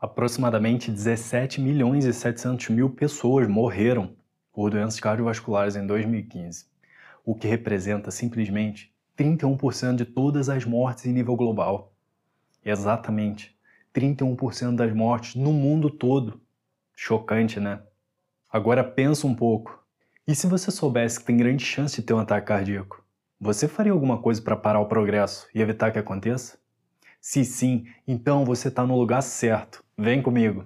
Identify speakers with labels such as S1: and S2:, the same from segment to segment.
S1: Aproximadamente 17 milhões e 700 mil pessoas morreram por doenças cardiovasculares em 2015, o que representa simplesmente 31% de todas as mortes em nível global. Exatamente, 31% das mortes no mundo todo. Chocante, né? Agora pensa um pouco. E se você soubesse que tem grande chance de ter um ataque cardíaco? Você faria alguma coisa para parar o progresso e evitar que aconteça? Se sim, então você está no lugar certo. Vem comigo.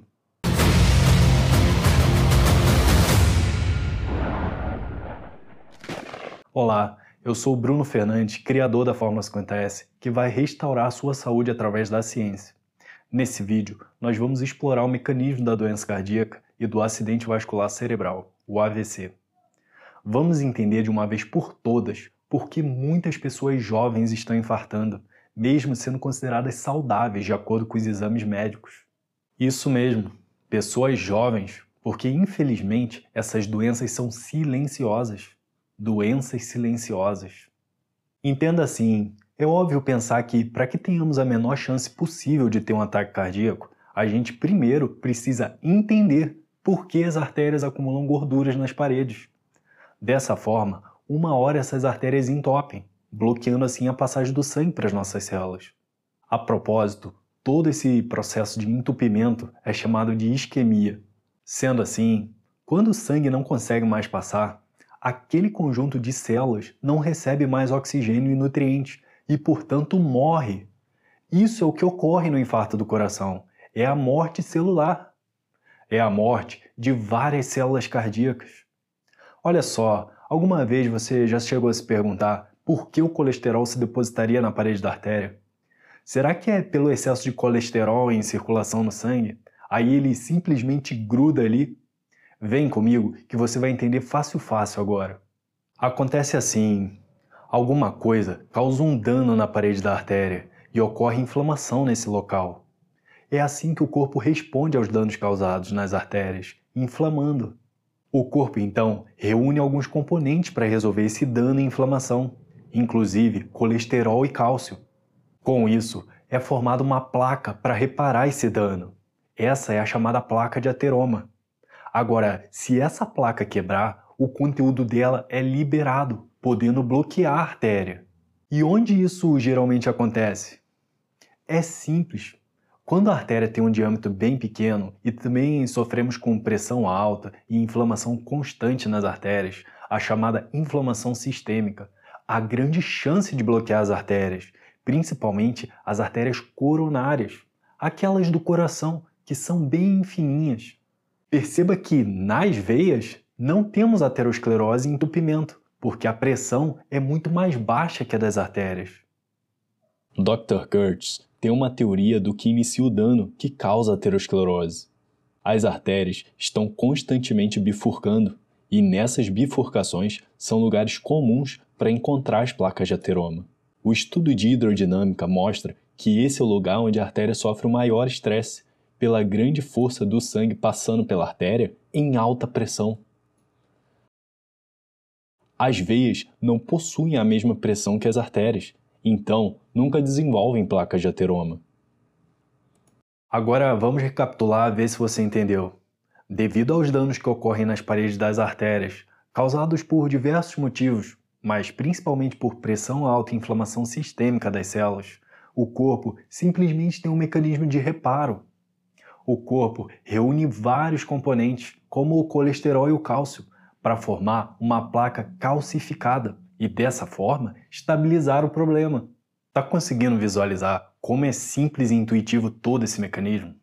S1: Olá, eu sou o Bruno Fernandes, criador da Fórmula 50S, que vai restaurar a sua saúde através da ciência. Nesse vídeo, nós vamos explorar o mecanismo da doença cardíaca e do acidente vascular cerebral, o AVC. Vamos entender de uma vez por todas por que muitas pessoas jovens estão infartando, mesmo sendo consideradas saudáveis de acordo com os exames médicos. Isso mesmo, pessoas jovens, porque infelizmente essas doenças são silenciosas. Doenças silenciosas. Entenda assim, é óbvio pensar que para que tenhamos a menor chance possível de ter um ataque cardíaco, a gente primeiro precisa entender por que as artérias acumulam gorduras nas paredes. Dessa forma, uma hora essas artérias entopem, bloqueando assim a passagem do sangue para as nossas células. A propósito, Todo esse processo de entupimento é chamado de isquemia. Sendo assim, quando o sangue não consegue mais passar, aquele conjunto de células não recebe mais oxigênio e nutrientes e, portanto, morre. Isso é o que ocorre no infarto do coração. É a morte celular. É a morte de várias células cardíacas. Olha só, alguma vez você já chegou a se perguntar por que o colesterol se depositaria na parede da artéria? Será que é pelo excesso de colesterol em circulação no sangue? Aí ele simplesmente gruda ali? Vem comigo que você vai entender fácil fácil agora. Acontece assim: alguma coisa causa um dano na parede da artéria e ocorre inflamação nesse local. É assim que o corpo responde aos danos causados nas artérias, inflamando. O corpo então reúne alguns componentes para resolver esse dano e inflamação, inclusive colesterol e cálcio. Com isso, é formada uma placa para reparar esse dano. Essa é a chamada placa de ateroma. Agora, se essa placa quebrar, o conteúdo dela é liberado, podendo bloquear a artéria. E onde isso geralmente acontece? É simples. Quando a artéria tem um diâmetro bem pequeno e também sofremos com pressão alta e inflamação constante nas artérias, a chamada inflamação sistêmica, há grande chance de bloquear as artérias principalmente as artérias coronárias, aquelas do coração que são bem fininhas. Perceba que nas veias não temos aterosclerose e entupimento, porque a pressão é muito mais baixa que a das artérias.
S2: Dr. Kurtz tem uma teoria do que inicia o dano que causa aterosclerose. As artérias estão constantemente bifurcando, e nessas bifurcações são lugares comuns para encontrar as placas de ateroma. O estudo de hidrodinâmica mostra que esse é o lugar onde a artéria sofre o maior estresse, pela grande força do sangue passando pela artéria em alta pressão. As veias não possuem a mesma pressão que as artérias, então nunca desenvolvem placas de ateroma.
S1: Agora vamos recapitular ver se você entendeu. Devido aos danos que ocorrem nas paredes das artérias, causados por diversos motivos, mas principalmente por pressão alta e inflamação sistêmica das células, o corpo simplesmente tem um mecanismo de reparo. O corpo reúne vários componentes, como o colesterol e o cálcio, para formar uma placa calcificada e dessa forma estabilizar o problema. Está conseguindo visualizar como é simples e intuitivo todo esse mecanismo?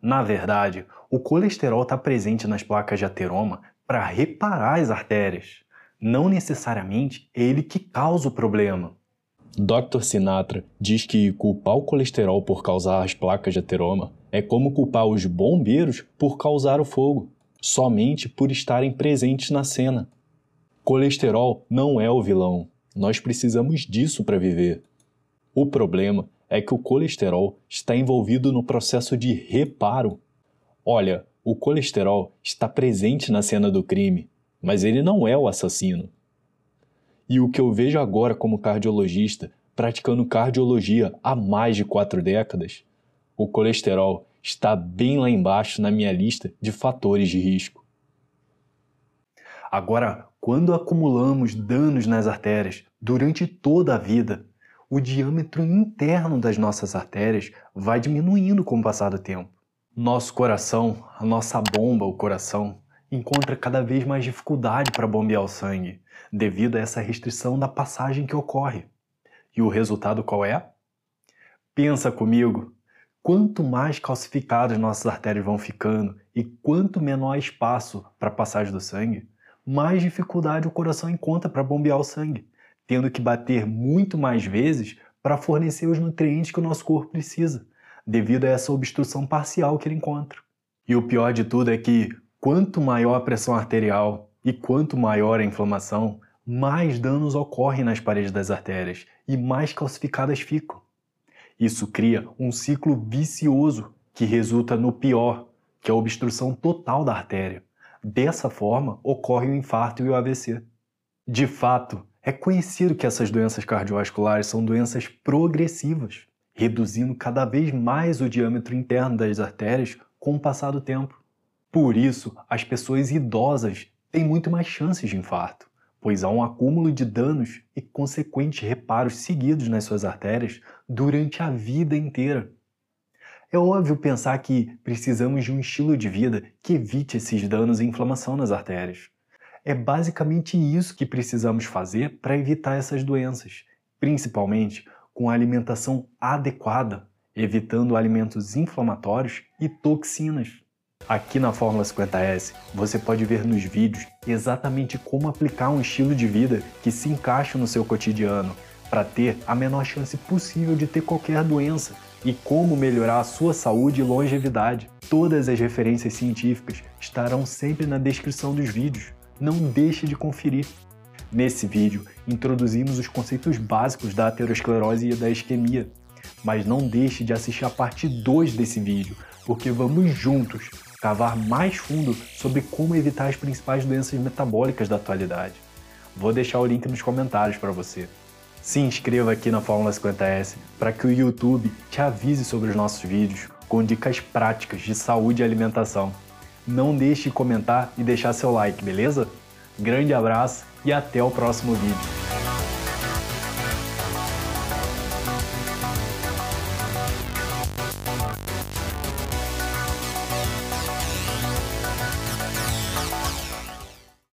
S1: Na verdade, o colesterol está presente nas placas de ateroma para reparar as artérias não necessariamente é ele que causa o problema.
S2: Dr. Sinatra diz que culpar o colesterol por causar as placas de ateroma é como culpar os bombeiros por causar o fogo, somente por estarem presentes na cena. Colesterol não é o vilão, nós precisamos disso para viver. O problema é que o colesterol está envolvido no processo de reparo. Olha, o colesterol está presente na cena do crime, mas ele não é o assassino. E o que eu vejo agora como cardiologista, praticando cardiologia há mais de quatro décadas, o colesterol está bem lá embaixo na minha lista de fatores de risco.
S1: Agora, quando acumulamos danos nas artérias durante toda a vida, o diâmetro interno das nossas artérias vai diminuindo com o passar do tempo. Nosso coração, a nossa bomba, o coração, encontra cada vez mais dificuldade para bombear o sangue, devido a essa restrição da passagem que ocorre. E o resultado qual é? Pensa comigo, quanto mais calcificadas nossas artérias vão ficando e quanto menor espaço para a passagem do sangue, mais dificuldade o coração encontra para bombear o sangue, tendo que bater muito mais vezes para fornecer os nutrientes que o nosso corpo precisa, devido a essa obstrução parcial que ele encontra. E o pior de tudo é que quanto maior a pressão arterial e quanto maior a inflamação, mais danos ocorrem nas paredes das artérias e mais calcificadas ficam. Isso cria um ciclo vicioso que resulta no pior, que é a obstrução total da artéria. Dessa forma, ocorre o infarto e o AVC. De fato, é conhecido que essas doenças cardiovasculares são doenças progressivas, reduzindo cada vez mais o diâmetro interno das artérias com o passar do tempo. Por isso, as pessoas idosas têm muito mais chances de infarto, pois há um acúmulo de danos e consequentes reparos seguidos nas suas artérias durante a vida inteira. É óbvio pensar que precisamos de um estilo de vida que evite esses danos e inflamação nas artérias. É basicamente isso que precisamos fazer para evitar essas doenças, principalmente com a alimentação adequada, evitando alimentos inflamatórios e toxinas. Aqui na Fórmula 50S, você pode ver nos vídeos exatamente como aplicar um estilo de vida que se encaixe no seu cotidiano, para ter a menor chance possível de ter qualquer doença e como melhorar a sua saúde e longevidade. Todas as referências científicas estarão sempre na descrição dos vídeos. Não deixe de conferir. Nesse vídeo, introduzimos os conceitos básicos da aterosclerose e da isquemia. Mas não deixe de assistir a parte 2 desse vídeo, porque vamos juntos cavar mais fundo sobre como evitar as principais doenças metabólicas da atualidade. Vou deixar o link nos comentários para você. Se inscreva aqui na Fórmula 50S para que o YouTube te avise sobre os nossos vídeos com dicas práticas de saúde e alimentação. Não deixe de comentar e deixar seu like, beleza? Grande abraço e até o próximo vídeo.